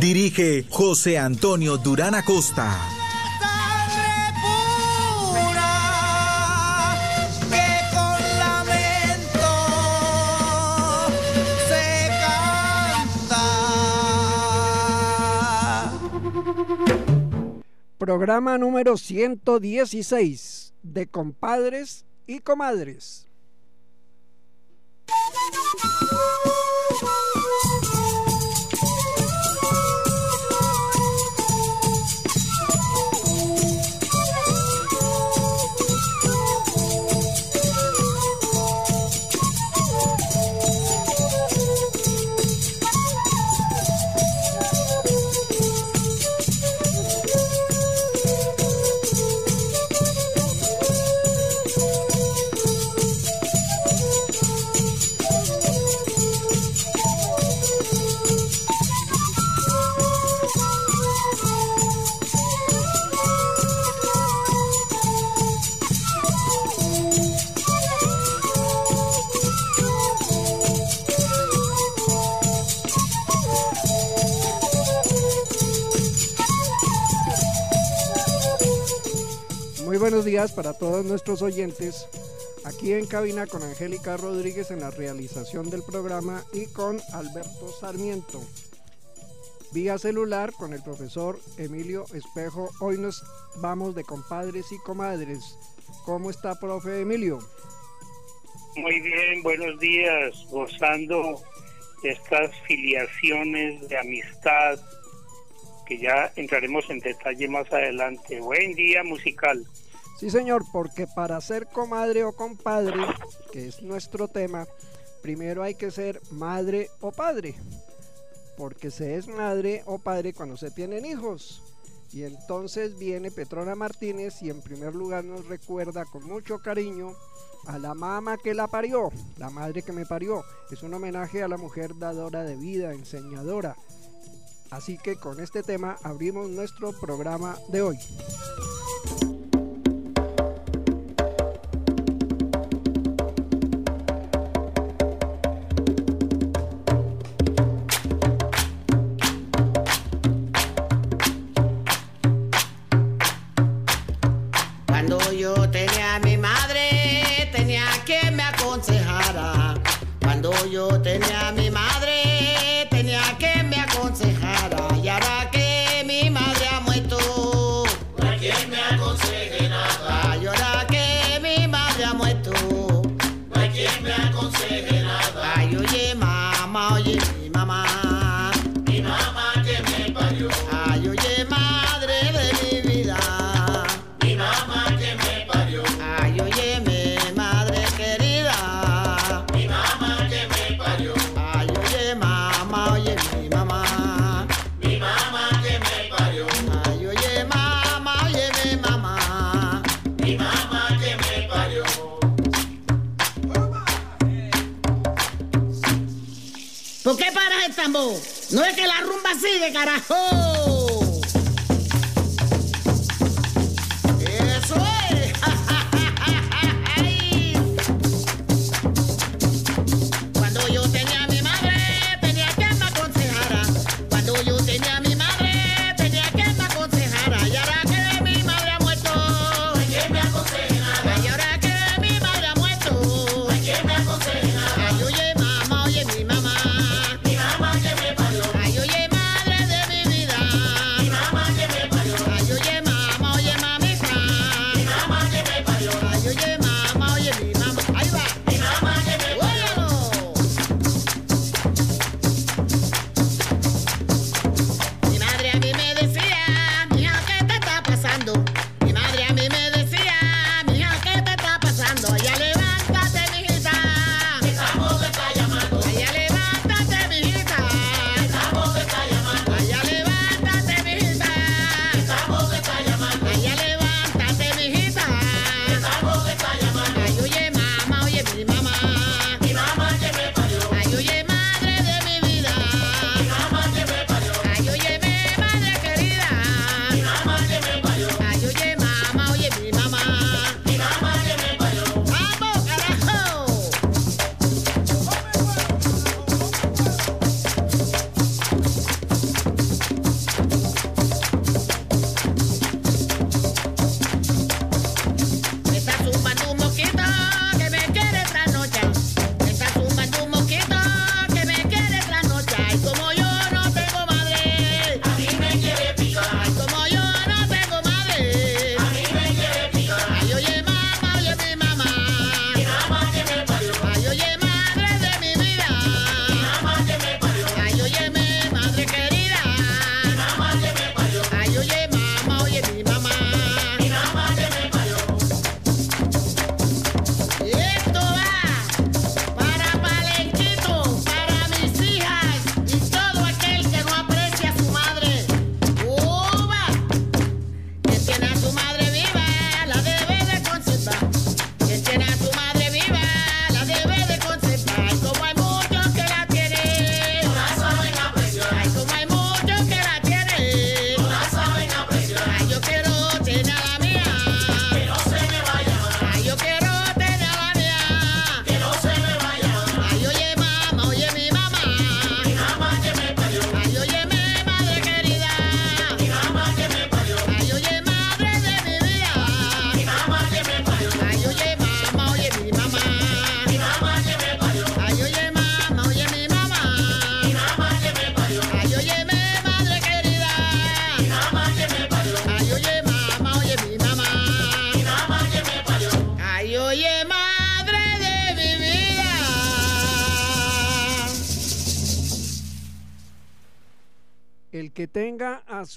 Dirige José Antonio Durán Acosta. Programa número 116 de compadres y comadres. Para todos nuestros oyentes. Aquí en cabina con Angélica Rodríguez en la realización del programa y con Alberto Sarmiento. Vía celular con el profesor Emilio Espejo. Hoy nos vamos de compadres y comadres. ¿Cómo está, profe Emilio? Muy bien, buenos días, gozando de estas filiaciones de amistad que ya entraremos en detalle más adelante. Buen día musical. Sí, señor, porque para ser comadre o compadre, que es nuestro tema, primero hay que ser madre o padre. Porque se es madre o padre cuando se tienen hijos. Y entonces viene Petrona Martínez y en primer lugar nos recuerda con mucho cariño a la mamá que la parió, la madre que me parió. Es un homenaje a la mujer dadora de vida, enseñadora. Así que con este tema abrimos nuestro programa de hoy. Carajo.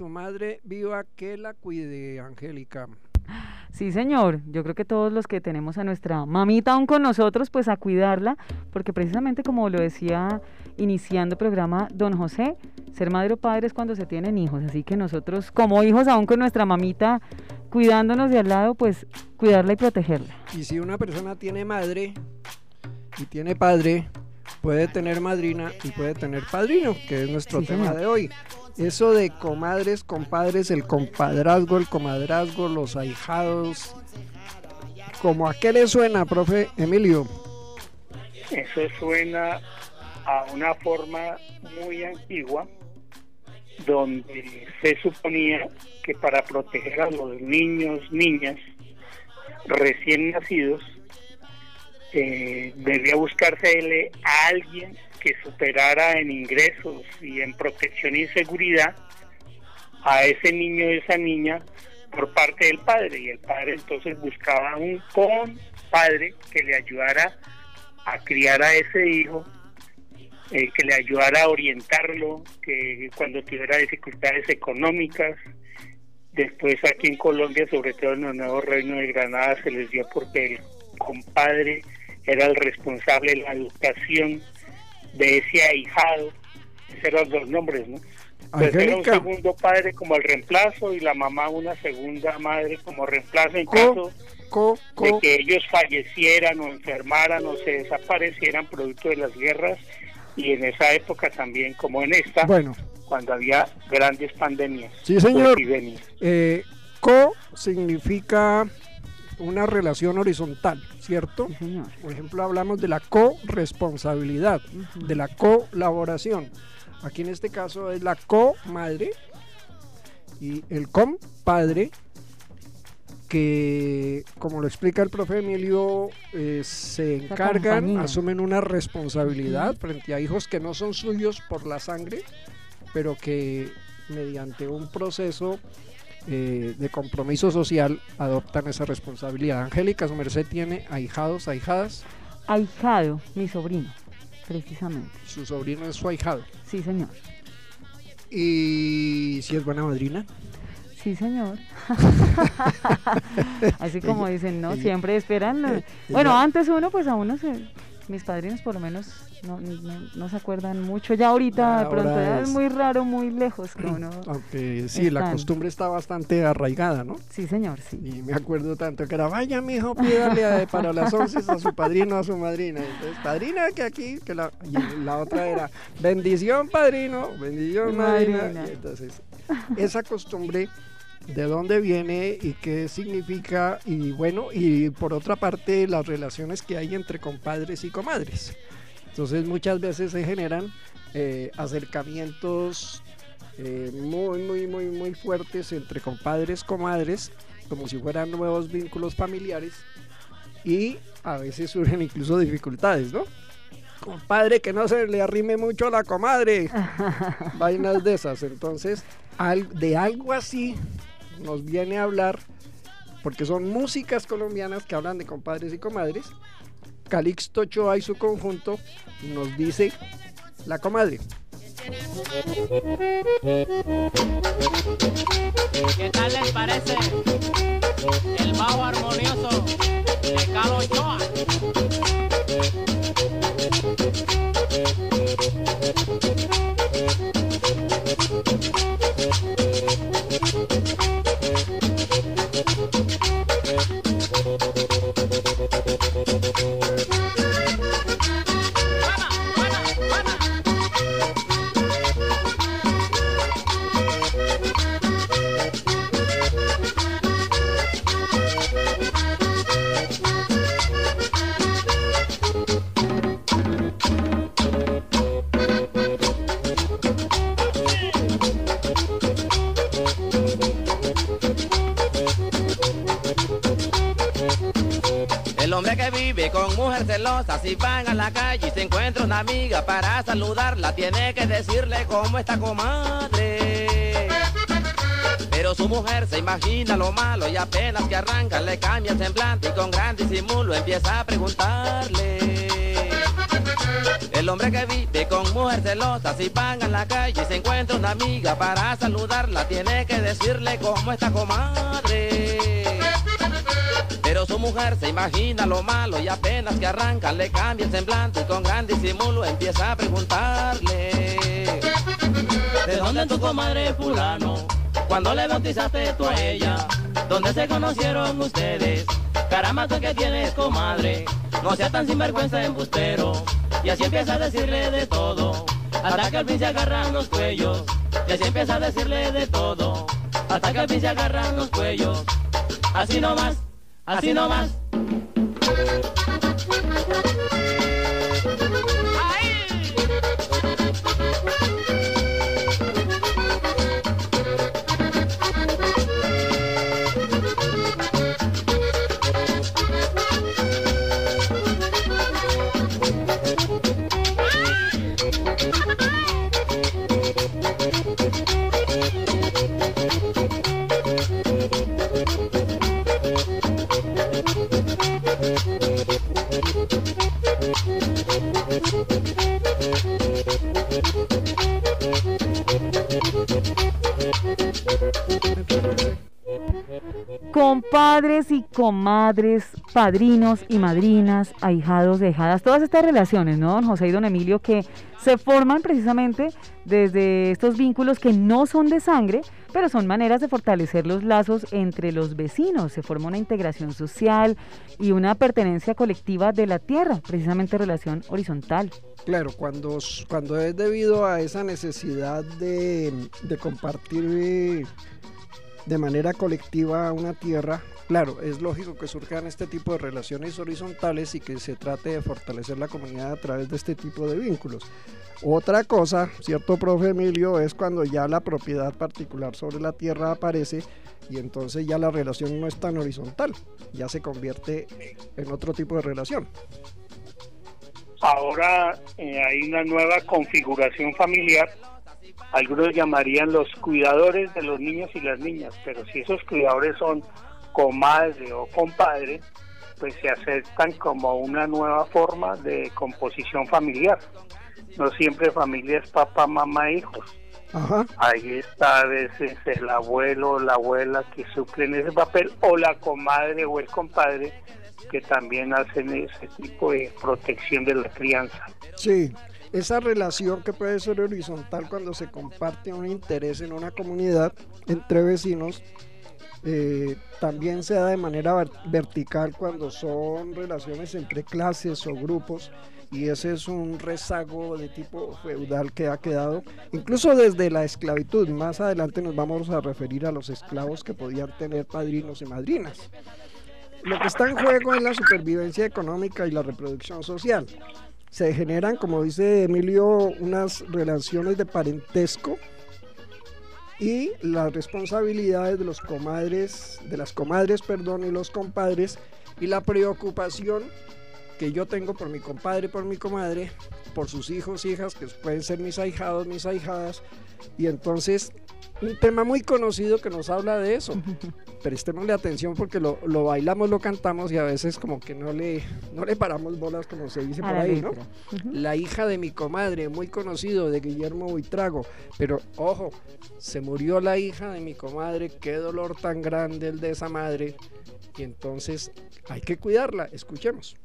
Su madre viva, que la cuide, Angélica. Sí, señor. Yo creo que todos los que tenemos a nuestra mamita aún con nosotros, pues a cuidarla, porque precisamente como lo decía iniciando el programa don José, ser madre o padre es cuando se tienen hijos. Así que nosotros como hijos aún con nuestra mamita cuidándonos de al lado, pues cuidarla y protegerla. Y si una persona tiene madre y tiene padre, puede tener madrina y puede tener padrino, que es nuestro Sí, tema señor. de hoy. Eso de comadres, compadres, el compadrazgo, el comadrazgo, los ahijados. ¿Como a qué le suena, profe Emilio? Eso suena a una forma muy antigua donde se suponía que para proteger a los niños, niñas recién nacidos, eh, debía buscarse a alguien que superara en ingresos y en protección y seguridad a ese niño y esa niña por parte del padre. Y el padre entonces buscaba un compadre que le ayudara a criar a ese hijo eh, que le ayudara a orientarlo que cuando tuviera dificultades económicas. Después aquí en Colombia sobre todo en el nuevo reino de Granada se les dio porque el compadre era el responsable de la educación de ese ahijado esos eran los nombres no entonces era un segundo padre como el reemplazo y la mamá una segunda madre como reemplazo en Co- caso co, de co, que ellos fallecieran o enfermaran o se desaparecieran producto de las guerras y en esa época también como en esta bueno, cuando había grandes pandemias Sí, señor. epidemias. eh, co significa una relación horizontal, ¿cierto? Sí, señor. Por ejemplo, hablamos de la corresponsabilidad, de la colaboración. Aquí en este caso es la comadre y el compadre, que como lo explica el profe Emilio, eh, se encargan, compañía. asumen una responsabilidad frente a hijos que no son suyos por la sangre, pero que mediante un proceso eh, de compromiso social adoptan esa responsabilidad. Angélica, su merced tiene ahijados, ahijadas, Ahijado, mi sobrino, precisamente. su sobrino es su ahijado. Sí, señor. Y si es buena madrina, Sí, señor. Así como dicen, ¿no? Siempre esperan. eh, Bueno, antes uno, pues a uno se... Mis padrinos por lo menos no, no, no se acuerdan mucho. Ya ahorita de Ahora pronto ya es es- muy raro, muy lejos que uno... aunque sí, la costumbre está bastante arraigada, ¿no? Sí, señor, sí. Y me acuerdo tanto que era, vaya mi hijo, pídale para las once a su padrino, a su madrina. Entonces, padrina que aquí, que la, y la otra era, bendición padrino, bendición madrina. Entonces, esa costumbre, ¿de dónde viene y qué significa? Y bueno, y por otra parte, las relaciones que hay entre compadres y comadres. Entonces, muchas veces se generan eh, acercamientos eh, muy, muy, muy, muy fuertes entre compadres, comadres, como si fueran nuevos vínculos familiares y a veces surgen incluso dificultades, ¿no? Compadre, que no se le arrime mucho a la comadre. Vainas de esas. Entonces, de algo así nos viene a hablar, porque son músicas colombianas que hablan de compadres y comadres. Calixto Ochoa y su conjunto nos dice la comadre. ¿Qué tal les parece el bajo armonioso de Carlos Ochoa? La calle y se encuentra una amiga para saludarla, tiene que decirle cómo está comadre. Pero su mujer se imagina lo malo y apenas que arranca le cambia el semblante y con gran disimulo empieza a preguntarle. El hombre que vive con mujer celosa, si van en la calle y se encuentra una amiga para saludarla, tiene que decirle cómo está comadre. Pero su mujer se imagina lo malo y apenas que arranca le cambia el semblante y con gran disimulo empieza a preguntarle. ¿De dónde tu comadre fulano? Cuando le bautizaste tú a ella? ¿Dónde se conocieron ustedes? Caramba, tú que tienes comadre, no seas tan sinvergüenza embustero. Y así empieza a decirle de todo, hasta que al fin se agarran los cuellos. Y así empieza a decirle de todo, hasta que al fin se agarran los cuellos. Así nomás, así nomás. Comadres, padrinos y madrinas, ahijados, dejadas, todas estas relaciones, ¿no, don José y don Emilio, que se forman precisamente desde estos vínculos que no son de sangre, pero son maneras de fortalecer los lazos entre los vecinos. Se forma una integración social y una pertenencia colectiva de la tierra, precisamente relación horizontal. Claro, cuando, cuando es debido a esa necesidad de, compartir de manera colectiva una tierra, claro, es lógico que surjan este tipo de relaciones horizontales y que se trate de fortalecer la comunidad a través de este tipo de vínculos. Otra cosa, cierto, profe Emilio, es cuando ya la propiedad particular sobre la tierra aparece y entonces ya la relación no es tan horizontal, ya se convierte en otro tipo de relación. Ahora eh, hay una nueva configuración familiar algunos llamarían los cuidadores de los niños y las niñas, pero si esos cuidadores son comadre o compadre, pues se aceptan como una nueva forma de composición familiar. No siempre familia es papá, mamá, hijos. Ahí está a veces el abuelo o la abuela que suplen ese papel, o la comadre o el compadre que también hacen ese tipo de protección de la crianza. Sí, esa relación que puede ser horizontal cuando se comparte un interés en una comunidad entre vecinos, eh, también se da de manera vertical cuando son relaciones entre clases o grupos y ese es un rezago de tipo feudal que ha quedado incluso desde la esclavitud. Más adelante nos vamos a referir a los esclavos que podían tener padrinos y madrinas. Lo que está en juego es la supervivencia económica y la reproducción social se generan, como dice Emilio, unas relaciones de parentesco y las responsabilidades de los comadres, de las comadres, perdón, y los compadres y la preocupación que yo tengo por mi compadre, por mi comadre, por sus hijos, hijas, que pueden ser mis ahijados, mis ahijadas, y entonces un tema muy conocido que nos habla de eso. Prestémosle atención porque lo, bailamos, lo cantamos y a veces como que no le, no le paramos bolas como se dice por ahí, ¿no? La hija de mi comadre, muy conocido, de Guillermo Buitrago. Pero ojo, se murió la hija de mi comadre, qué dolor tan grande el de esa madre. Y entonces hay que cuidarla, escuchemos.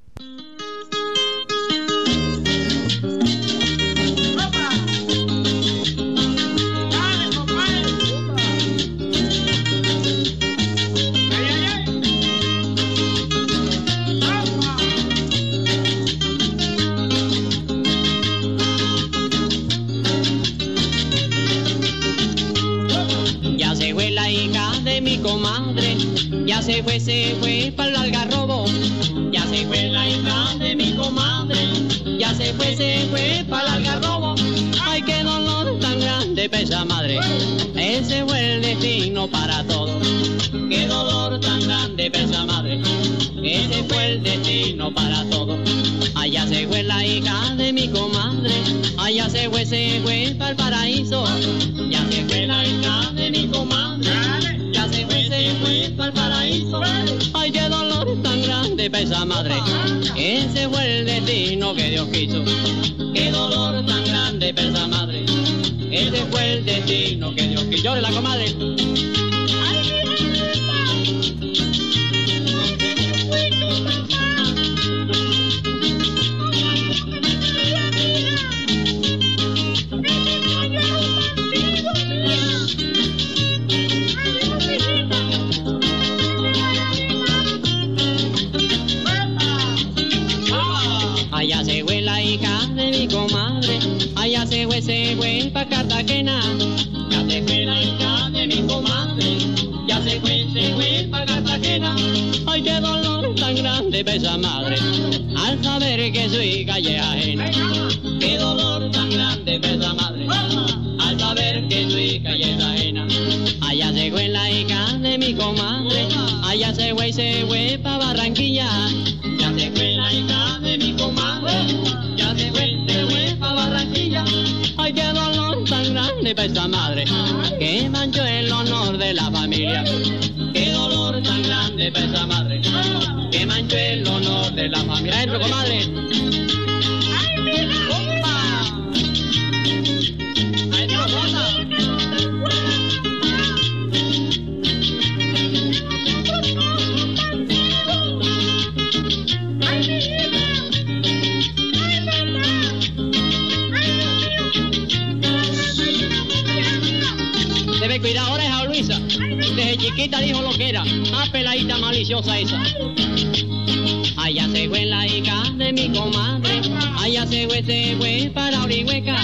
Madre, ese fue el destino para todos, qué dolor tan grande pesa madre, ese fue el destino para todos, allá se fue la hija de mi comadre, allá se fue, se fue para el paraíso, ya se fue la hija de mi comadre. Ya se fue, se fue para el paraíso. Ay, qué dolor tan grande grande para esa madre. Ese fue el destino que Dios quiso. Qué dolor tan grande para esa madre. Ese fue el destino que Dios quiso. Llore la comadre. Madre, al saber que su hija ajena. Qué dolor tan grande pa' esa madre, al saber que su hija ajena. Allá se fue la hija de mi comadre, allá se fue, se fue pa' Barranquilla. Ya se fue la hija de mi comadre, ya se fue, se fue pa' Barranquilla. Ay, qué dolor grande pa' esa madre, que manchó el honor de la familia. Qué dolor tan grande pa' esa madre, que manchó el honor de la familia. Comadre. ¡Opa! Chiquita dijo lo que era. Ah, peladita maliciosa esa. Allá se fue la hija de mi comadre. Allá se fue, se fue para Orihueca.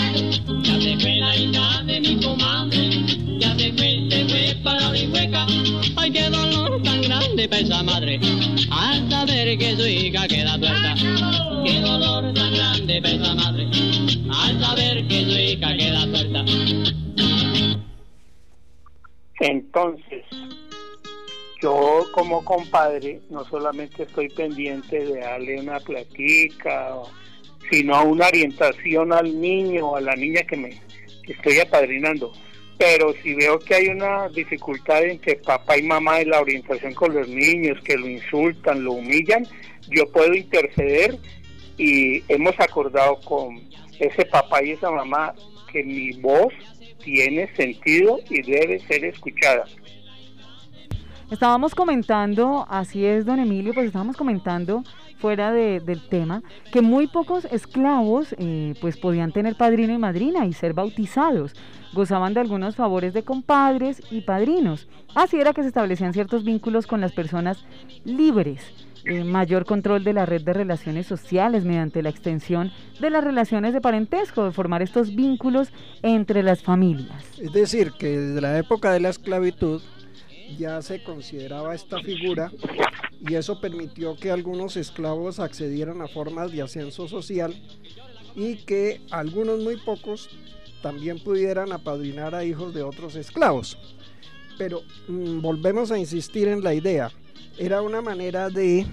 Ya se fue la hija de mi comadre. Ya se fue, se fue para Orihueca. Ay, qué dolor tan grande para esa madre. Al saber que su hija queda tuerta. Qué dolor tan grande para esa madre. Al saber que su hija queda tuerta. Entonces, yo como compadre no solamente estoy pendiente de darle una platica, sino una orientación al niño o a la niña que me estoy apadrinando. Pero si veo que hay una dificultad en que papá y mamá en la orientación con los niños, que lo insultan, lo humillan, yo puedo interceder y hemos acordado con ese papá y esa mamá que mi voz tiene sentido y debe ser escuchada. Estábamos comentando, así es, don Emilio, pues estábamos comentando fuera de- del tema que muy pocos esclavos eh, pues podían tener padrino y madrina y ser bautizados. Gozaban de algunos favores de compadres y padrinos. Así era que se establecían ciertos vínculos con las personas libres. Eh, mayor control de la red de relaciones sociales mediante la extensión de las relaciones de parentesco, de formar estos vínculos entre las familias. Es decir, que desde la época de la esclavitud ya se consideraba esta figura y eso permitió que algunos esclavos accedieran a formas de ascenso social y que algunos muy pocos también pudieran apadrinar a hijos de otros esclavos. Pero mm, volvemos a insistir en la idea. Era una manera de,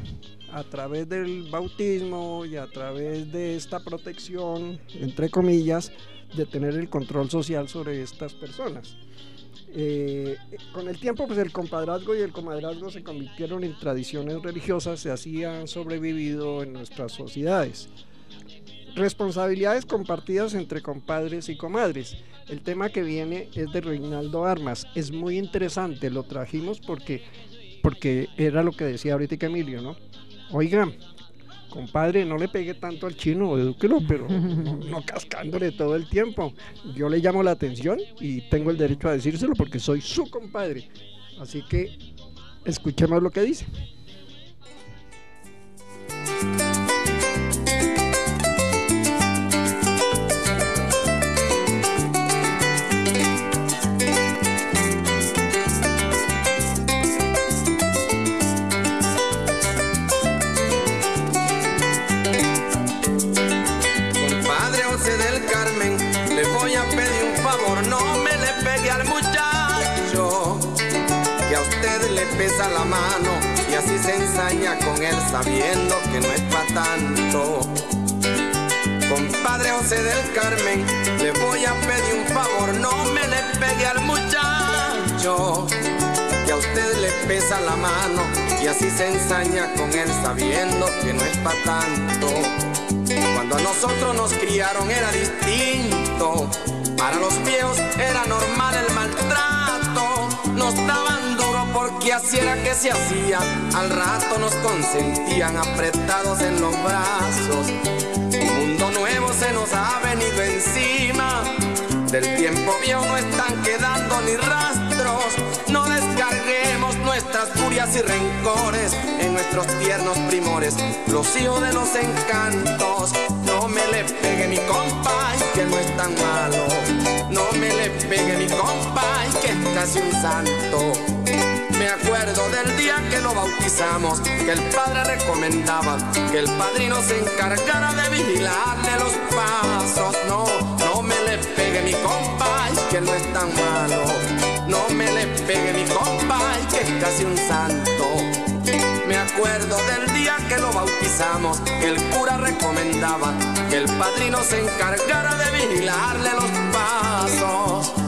a través del bautismo y a través de esta protección, entre comillas, de tener el control social sobre estas personas. Eh, con el tiempo, pues el compadrazgo y el comadrazgo se convirtieron en tradiciones religiosas y así han sobrevivido en nuestras sociedades. Responsabilidades compartidas entre compadres y comadres. El tema que viene es de Reinaldo Armas. Es muy interesante, lo trajimos porque, porque era lo que decía ahorita Emilio, ¿no? Oiga, compadre, no le pegue tanto al chino, edúquelo, pero no, no cascándole todo el tiempo. Yo le llamo la atención y tengo el derecho a decírselo porque soy su compadre. Así que escuchemos lo que dice. Sabiendo que no es para tanto. Compadre José del Carmen, le voy a pedir un favor, no me le pegue al muchacho, que a usted le pesa la mano y así se ensaña con él sabiendo que no es para tanto. Cuando a nosotros nos criaron era distinto, para los viejos era normal el maltrato, porque así que se hacía, al rato nos consentían apretados en los brazos. Un mundo nuevo se nos ha venido encima, del tiempo viejo no están quedando ni rastros, no descarguemos nuestras furias y rencores en nuestros tiernos primores, los hijos de los encantos. No me le pegue mi compa, que no es tan malo. No me le pegue mi compa, que es casi un santo. Me acuerdo del día que lo bautizamos, que el padre recomendaba que el padrino se encargara de vigilarle los pasos. No, no me le pegue mi compa, que no es tan malo. No me le pegue mi compa, que es casi un santo. Me acuerdo del día que lo bautizamos, que el cura recomendaba que el padrino se encargara de vigilarle los pasos.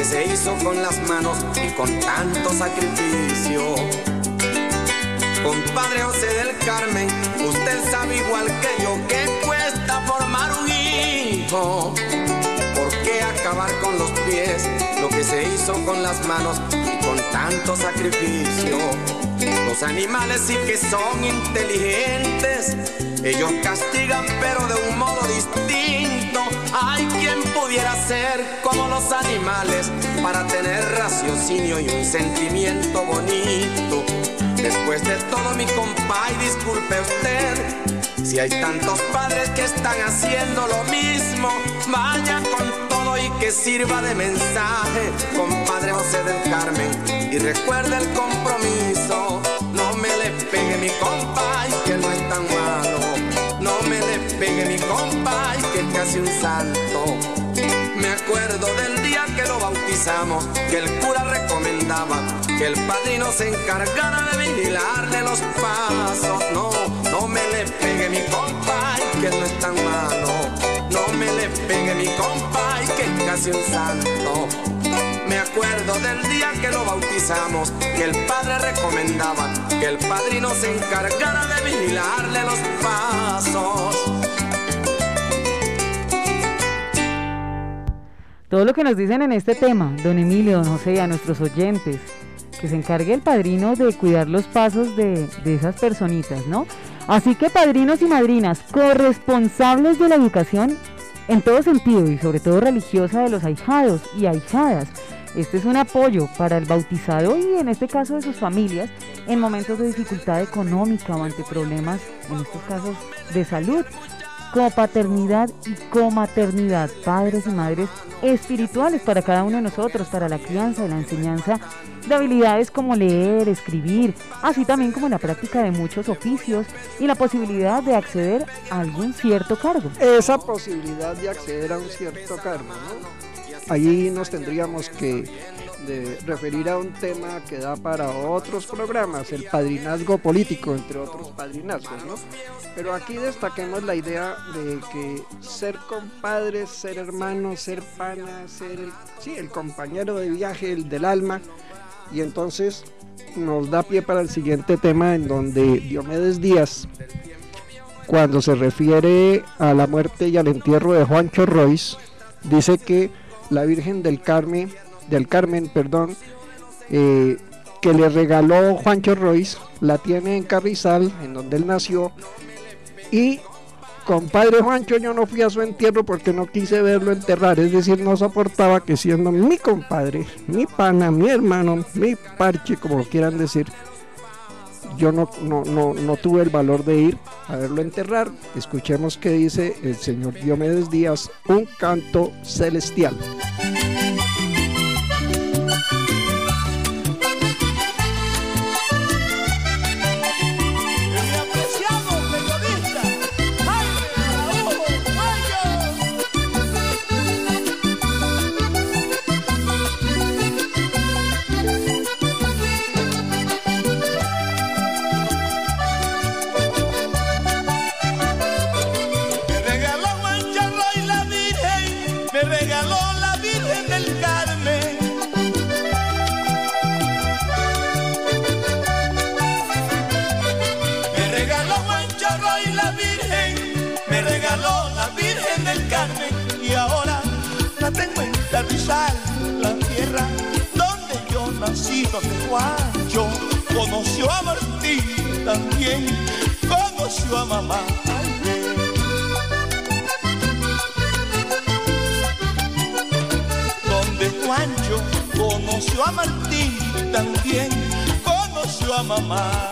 Que se hizo con las manos y con tanto sacrificio? Compadre José del Carmen, usted sabe igual que yo que cuesta formar un hijo. ¿Por qué acabar con los pies lo que se hizo con las manos y con tanto sacrificio? Los animales sí que son inteligentes, ellos castigan pero de un modo distinto. Hay quien pudiera ser como los animales para tener raciocinio y un sentimiento bonito. Después de todo mi compa, y disculpe usted, si hay tantos padres que están haciendo lo mismo, vaya con todo y que sirva de mensaje, compadre José del Carmen, y recuerde el compromiso. Que el cura recomendaba que el padrino se encargara de vigilarle los pasos. No, no me le pegue mi compa, y que no es tan malo. No me le pegue mi compa, y que es casi un santo. Me acuerdo del día que lo bautizamos, que el padre recomendaba que el padrino se encargara de vigilarle los pasos. Todo lo que nos dicen en este tema, don Emilio, don José, a nuestros oyentes, que se encargue el padrino de cuidar los pasos de, de esas personitas, ¿no? Así que padrinos y madrinas, corresponsables de la educación en todo sentido y sobre todo religiosa de los ahijados y ahijadas. Este es un apoyo para el bautizado y en este caso de sus familias en momentos de dificultad económica o ante problemas, en estos casos de salud. Copaternidad y comaternidad, padres y madres espirituales para cada uno de nosotros, para la crianza y la enseñanza de habilidades como leer, escribir, así también como la práctica de muchos oficios y la posibilidad de acceder a algún cierto cargo. Esa posibilidad de acceder a un cierto cargo, ¿no? Allí nos tendríamos que de referir a un tema que da para otros programas, el padrinazgo político, entre otros padrinazgos, ¿no? Pero aquí destaquemos la idea de que ser compadre, ser hermano, ser pana, ser el, sí, el compañero de viaje, el del alma, y entonces nos da pie para el siguiente tema en donde Diomedes Díaz, cuando se refiere a la muerte y al entierro de Juancho Royce, dice que la Virgen del Carmen, del Carmen, perdón, eh, que le regaló Juancho Royce, la tiene en Carrizal, en donde él nació, y compadre Juancho yo no fui a su entierro porque no quise verlo enterrar, es decir, no soportaba que siendo mi compadre, mi pana, mi hermano, mi parche, como lo quieran decir, yo no, no, no, no tuve el valor de ir a verlo enterrar. Escuchemos qué dice el señor Diomedes Díaz, un canto celestial. La tierra donde yo nací, donde Juancho conoció a Martín también, conoció a mamá. Donde Juancho conoció a Martín también, conoció a mamá.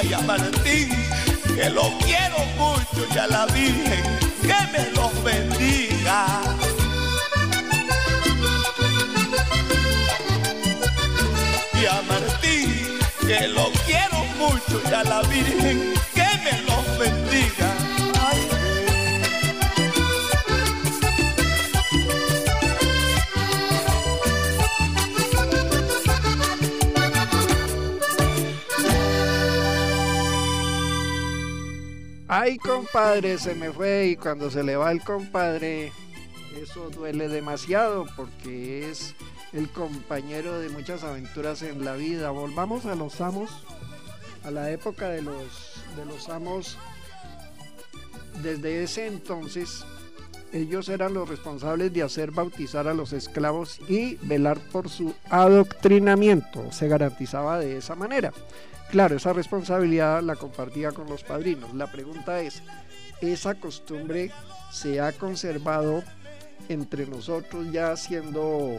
Sus hijas y a Martín que lo quiero mucho y a la Virgen que me los bendiga. y a Martín, que lo quiero mucho, y a la Virgen, compadre, se me fue y cuando se le va el compadre, eso duele demasiado porque es el compañero de muchas aventuras en la vida. Volvamos a los amos, a la época de los, de los amos. Desde ese entonces, ellos eran los responsables de hacer bautizar a los esclavos y velar por su adoctrinamiento. Se garantizaba de esa manera. Claro, esa responsabilidad la compartía con los padrinos. La pregunta es, ¿esa costumbre se ha conservado entre nosotros ya siendo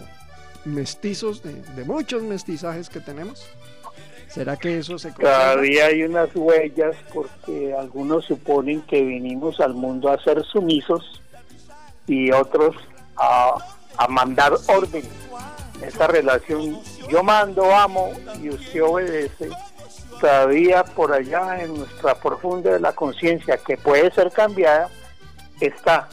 mestizos de, muchos mestizajes que tenemos? ¿Será que eso se? Todavía hay unas huellas porque algunos suponen que vinimos al mundo a ser sumisos y otros a, mandar orden. Esa relación, yo mando, amo y usted obedece, todavía por allá en nuestra profunda la conciencia, que puede ser cambiada, está.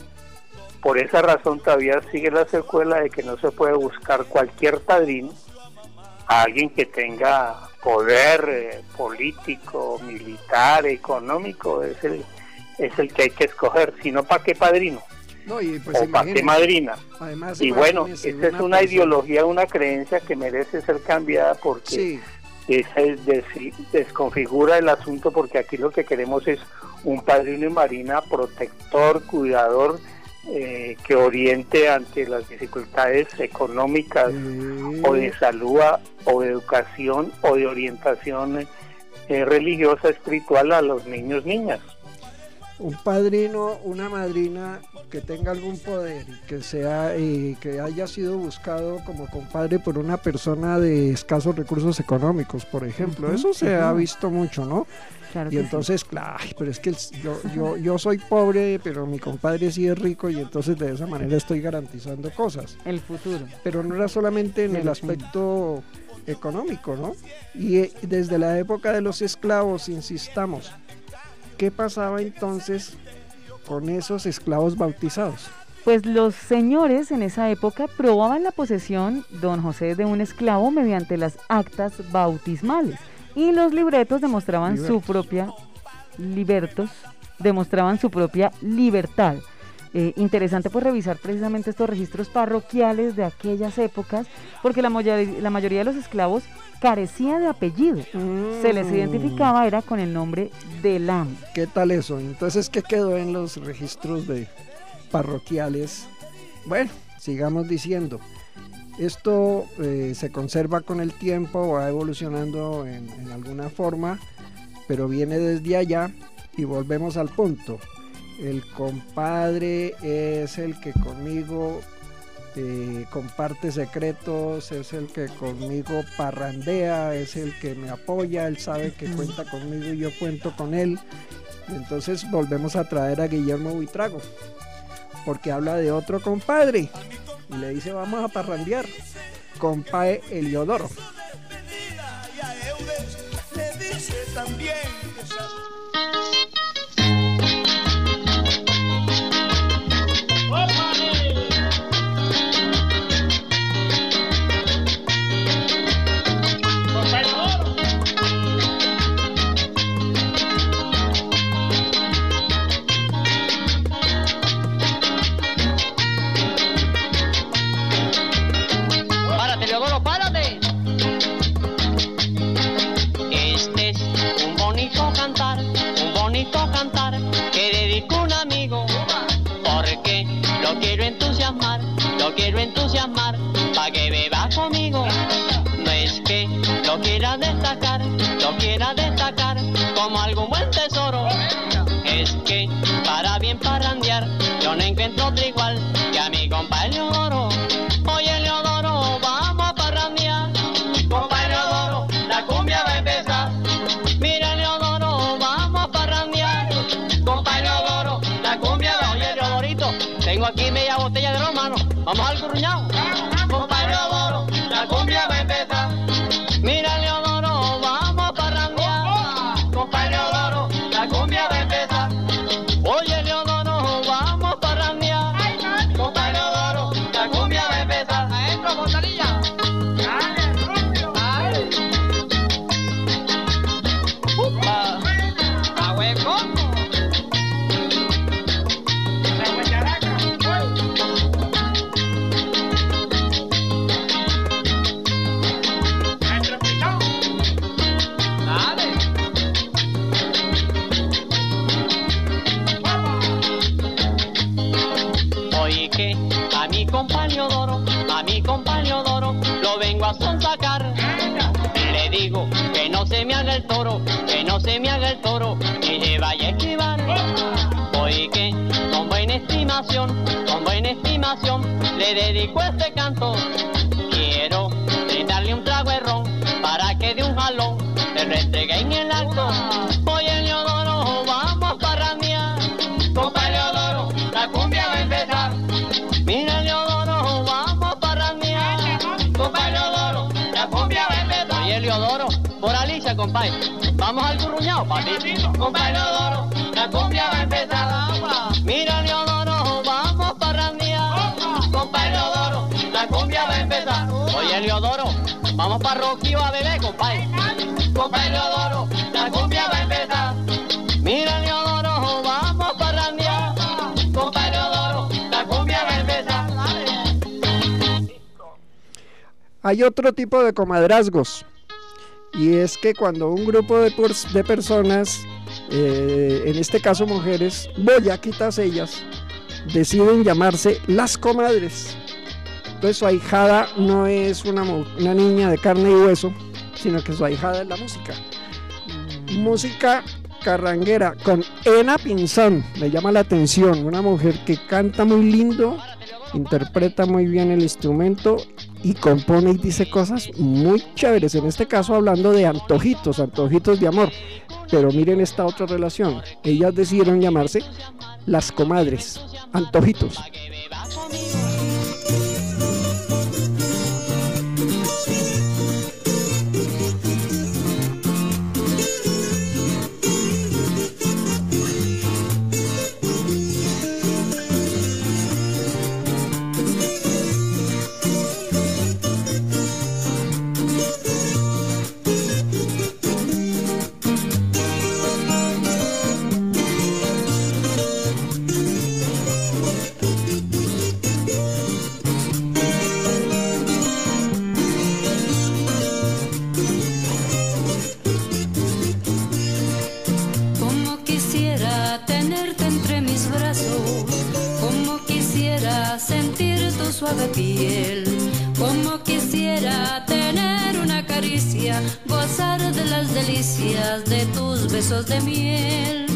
Por esa razón todavía sigue la secuela de que no se puede buscar cualquier padrino a alguien que tenga poder eh, político, militar, económico, es el, es el que hay que escoger, sino para qué padrino No, y pues o imagínese, madrina. Además, Y bueno, esta es una ideología, una creencia que merece ser cambiada porque Sí. esa es des- desconfigura el asunto porque aquí lo que queremos es un padrino y marina protector, cuidador, eh, que oriente ante las dificultades económicas o de salud o de educación o de orientación eh, religiosa, espiritual a los niños, niñas. Un padrino, una madrina que tenga algún poder y que sea eh, que haya sido buscado como compadre por una persona de escasos recursos económicos, por ejemplo. Eso se ha visto mucho, ¿no? Claro y sí. entonces, claro, pero es que el- yo, yo, yo soy pobre, pero mi compadre sí es rico y entonces de esa manera estoy garantizando cosas. El futuro. Pero no era solamente en el aspecto económico, ¿no? Y eh, desde la época de los esclavos, insistamos, ¿qué pasaba entonces con esos esclavos bautizados? Pues los señores en esa época probaban la posesión, don José, de un esclavo mediante las actas bautismales. Y los libretos demostraban su propia libertos, demostraban su propia libertad. Eh, interesante pues revisar precisamente estos registros parroquiales de aquellas épocas, porque la, mayoría de los esclavos carecía de apellido. Se les Mm. identificaba era con el nombre del amo. ¿Qué tal eso? Entonces, ¿qué quedó en los registros de parroquiales? Bueno, sigamos diciendo. Esto eh, se conserva con el tiempo, va evolucionando en, en alguna forma, pero viene desde allá y volvemos al punto. El compadre es el que conmigo eh, comparte secretos, es el que conmigo parrandea, es el que me apoya, él sabe que cuenta conmigo y yo cuento con él. Y entonces volvemos a traer a Guillermo Buitrago, porque habla de otro compadre y le dice vamos a parrandear, compadre Eliodoro. Y a Eudes le dice también lo vengo a sonsacar. Le digo que no se me haga el toro, que no se me haga el toro, y se vaya a esquivar. Oye que con buena estimación, con buena estimación, le dedico este canto. Quiero brindarle un trago de ron para que de un jalón se restregue en el alto. Compadre. Vamos al curruñado, papi. Compa Leodoro, la cumbia va a empezar. Mira Leodoro, vamos a parrandear. Compa Leodoro, la cumbia va a empezar. Oye Leodoro, vamos para Roquío a beber, compadre. Compa Leodoro, la cumbia va a empezar. Mira Leodoro, vamos a parrandear. Compa Leodoro, la cumbia va a empezar. Hay otro tipo de comadrazgos y es que cuando un grupo de, de personas, eh, en este caso mujeres, boyaquitas ellas, deciden llamarse las comadres. Entonces su ahijada no es una, una niña de carne y hueso, sino que su ahijada es la música. Música carranguera con Ena Pinzón. Me llama la atención. Una mujer que canta muy lindo, interpreta muy bien el instrumento y compone y dice cosas muy chéveres. En este caso hablando de antojitos, antojitos de amor. Pero miren esta otra relación. Ellas decidieron llamarse las comadres, antojitos. Suave piel, como quisiera tener una caricia, gozar de las delicias de tus besos de miel.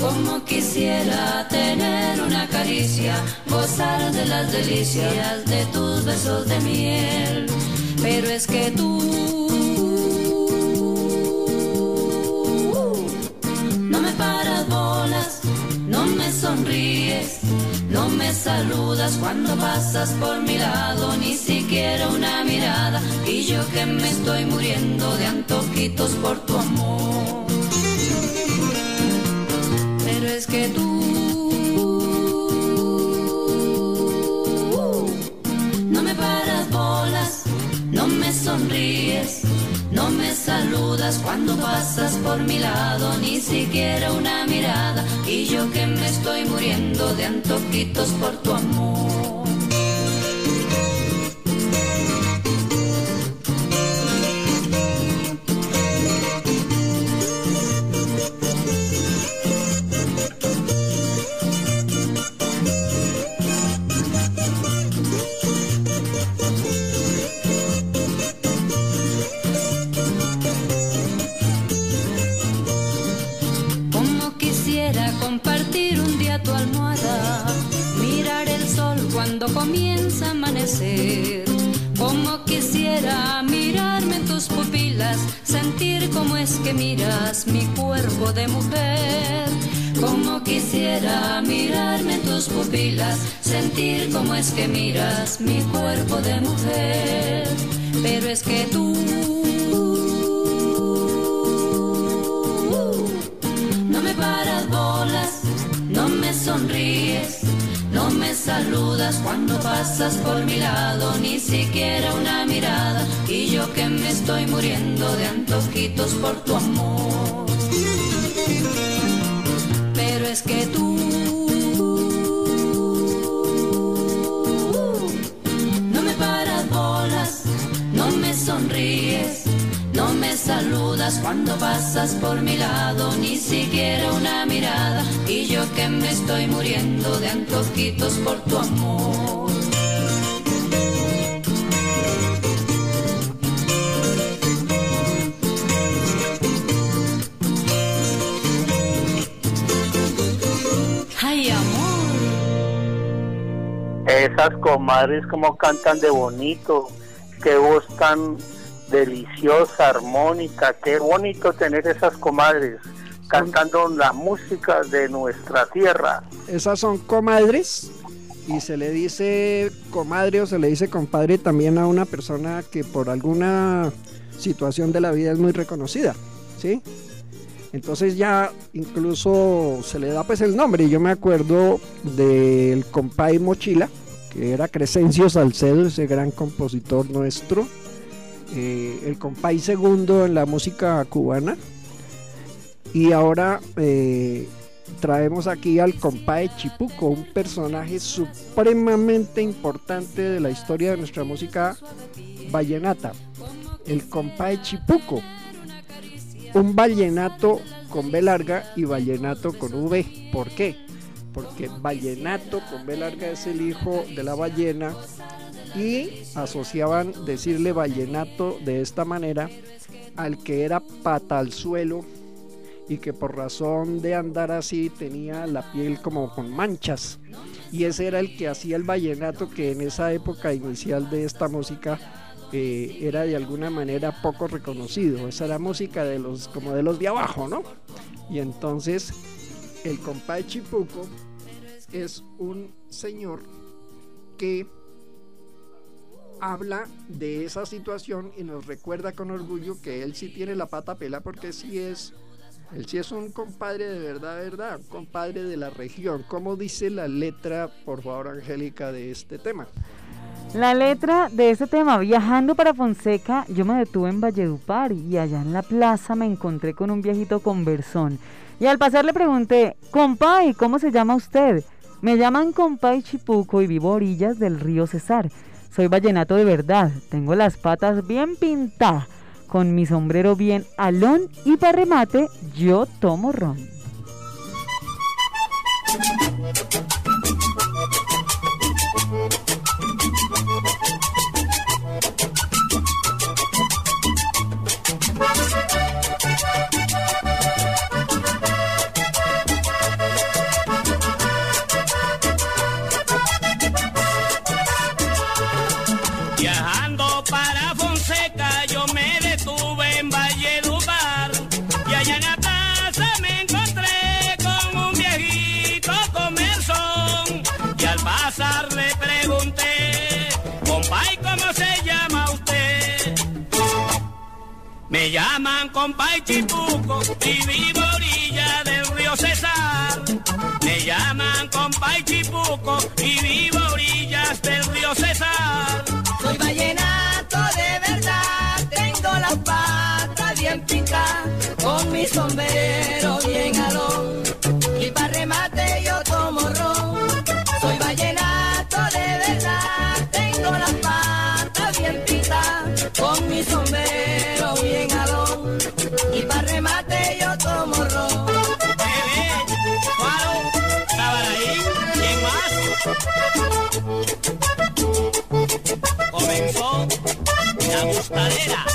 Como quisiera tener una caricia, gozar de las delicias de tus besos de miel. Pero es que tú no me paras bolas, sonríes, no me saludas cuando pasas por mi lado, ni siquiera una mirada. Y yo que me estoy muriendo de antojitos por tu amor. Pero es que tú saludas cuando pasas por mi lado, ni siquiera una mirada. Y yo que me estoy muriendo de antojitos por tu amor. Que miras pasas por mi lado, ni siquiera una mirada. Y yo que me estoy muriendo de antojitos por tu amor. Ay, amor. Esas comadres como cantan de bonito, qué voz tan deliciosa, armónica, qué bonito tener esas comadres cantando la música de nuestra tierra. Esas son comadres y se le dice comadre o se le dice compadre también a una persona que por alguna situación de la vida es muy reconocida, ¿sí? Entonces ya incluso se le da pues el nombre. Yo me acuerdo del compay Mochila, que era Crescencio Salcedo, ese gran compositor nuestro. Eh, el compay segundo en la música cubana. Y ahora eh, traemos aquí al compay Chipuco, un personaje supremamente importante de la historia de nuestra música vallenata. El compay Chipuco un vallenato con B larga y vallenato con V. ¿Por qué? Porque vallenato con B larga es el hijo de la ballena y asociaban decirle vallenato de esta manera al que era pata al suelo y que por razón de andar así tenía la piel como con manchas. Y ese era el que hacía el vallenato que en esa época inicial de esta música eh, era de alguna manera poco reconocido. Esa era música de los como de los de abajo, ¿no? Y entonces el compay Chipuco es un señor que habla de esa situación y nos recuerda con orgullo que él sí tiene la pata pela porque sí es él sí es un compadre de verdad, verdad, un compadre de la región. ¿Cómo dice la letra, por favor, Angélica, de este tema? La letra de este tema, viajando para Fonseca, yo me detuve en Valledupar y allá en la plaza me encontré con un viejito conversón. Y al pasar le pregunté, compay, ¿cómo se llama usted? Me llaman compay Chipuco y vivo a orillas del río Cesar. Soy vallenato de verdad, tengo las patas bien pintadas, con mi sombrero bien alón y para remate yo tomo ron. Me llaman compay Chipuco y vivo orilla del río Cesar. Me llaman compay Chipuco y vivo orillas del río Cesar. Soy vallenato de verdad, tengo las patas bien picadas, con mi sombrero Comenzó la gustadera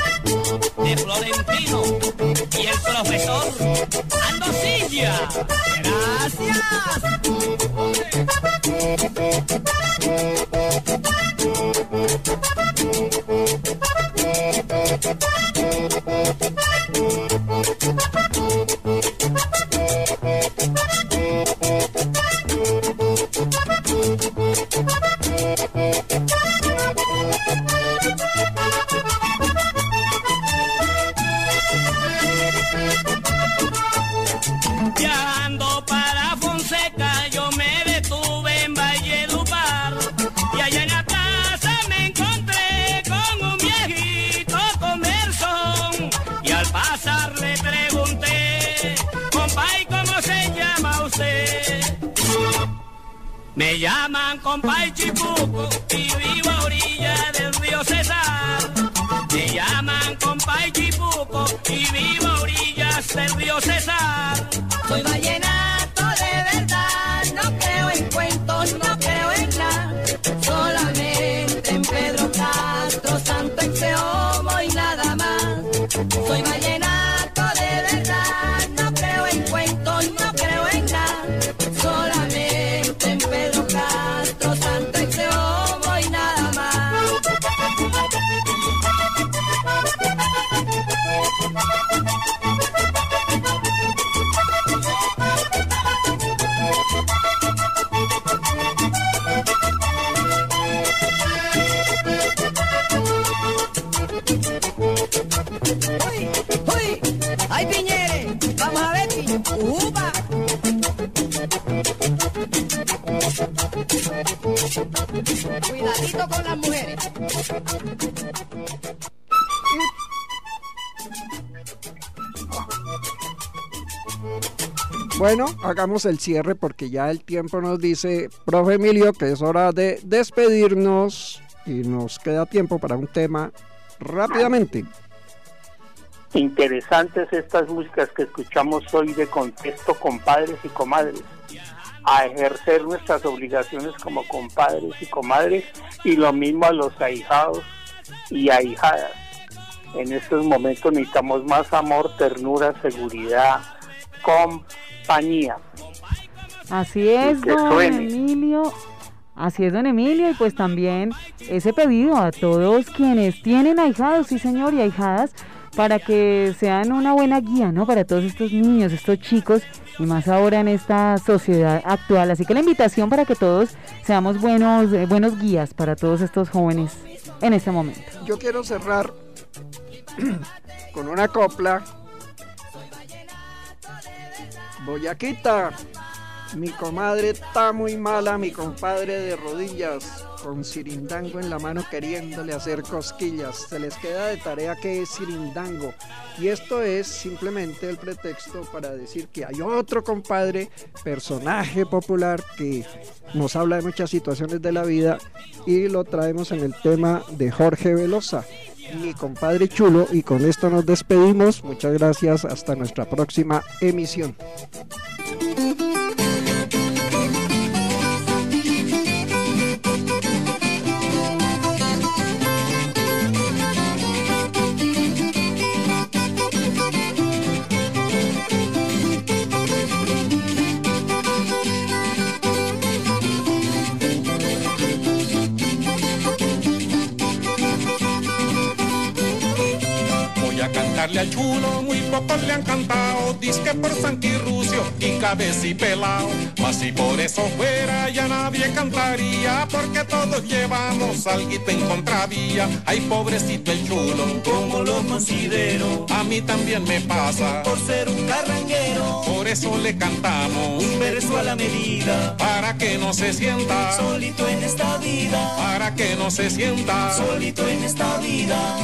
de Florentino y el profesor Andosilla. Viajando y vivo a orillas del río Cesar. Soy vallenato Bueno, hagamos el cierre porque ya el tiempo nos dice, profe Emilio, que es hora de despedirnos y nos queda tiempo para un tema rápidamente. Interesantes estas músicas que escuchamos hoy de contexto compadres y comadres, a ejercer nuestras obligaciones como compadres y comadres y lo mismo a los ahijados y ahijadas. En estos momentos necesitamos más amor, ternura, seguridad, compañía. Así es, don suene. Emilio. Así es, don Emilio. Y pues también ese pedido a todos quienes tienen ahijados, sí señor, y ahijadas, para que sean una buena guía, ¿no? Para todos estos niños, estos chicos, y más ahora en esta sociedad actual. Así que la invitación para que todos seamos buenos, eh, buenos guías para todos estos jóvenes en este momento. Yo quiero cerrar con una copla. Boyaquita, mi comadre está muy mala, mi compadre de rodillas, con cirindango en la mano queriéndole hacer cosquillas. Se les queda de tarea que es cirindango. Y esto es simplemente el pretexto para decir que hay otro compadre, personaje popular que nos habla de muchas situaciones de la vida y lo traemos en el tema de Jorge Velosa mi compadre chulo y con esto nos despedimos. Muchas gracias, hasta nuestra próxima emisión. Cantarle al chulo, muy pocos le han cantado, disque por Santirrucio y cabeza y pelao. Mas si por eso fuera ya nadie cantaría, porque todos llevamos alguito en contravía. Ay, pobrecito el chulo, como lo considero, a mí también me pasa, por ser un carranguero. Por eso le cantamos un verso a la medida, para que no se sienta solito en esta vida, para que no se sienta solito en esta vida.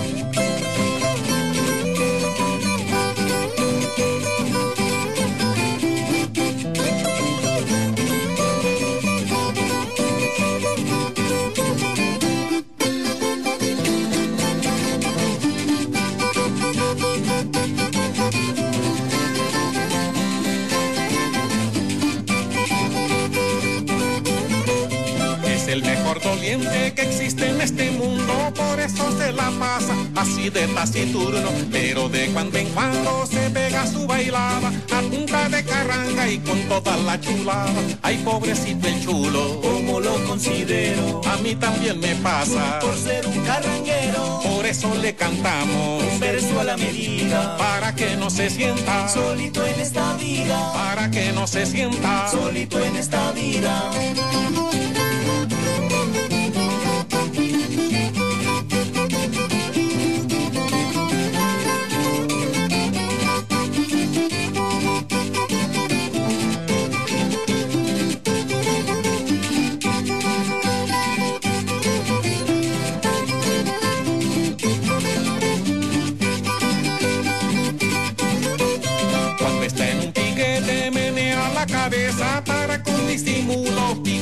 Que existe en este mundo, por eso se la pasa así de taciturno. Pero de cuando en cuando se pega su bailada, a punta de carranga y con toda la chulada. Ay, pobrecito el chulo, como lo considero, a mí también me pasa, por ser un carranguero. Por eso le cantamos un verso a la medida, para que no se sienta solito en esta vida, para que no se sienta solito en esta vida.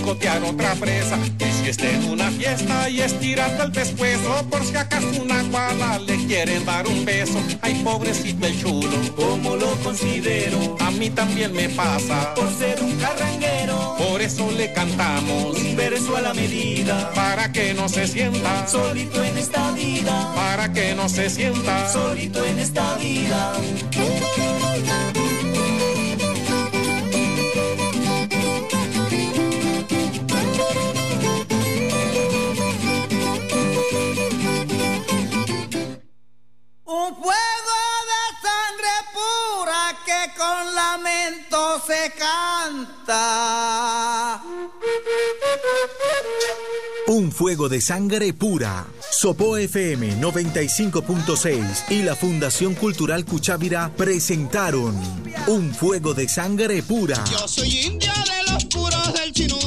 Picotear otra presa. Y si está en una fiesta y estira hasta el pescuezo, por si acaso una guala le quieren dar un beso. Ay, pobrecito el chulo, como lo considero, a mí también me pasa, por ser un carranguero. Por eso le cantamos un verso a la medida, para que no se sienta solito en esta vida, para que no se sienta solito en esta vida. Se canta. Un fuego de sangre pura. Sopo FM 95.6 y la Fundación Cultural Cuchávira presentaron Un fuego de sangre pura. Yo soy india de los puros del chinú.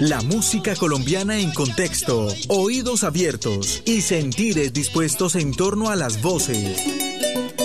La música colombiana en contexto, oídos abiertos y sentires dispuestos en torno a las voces,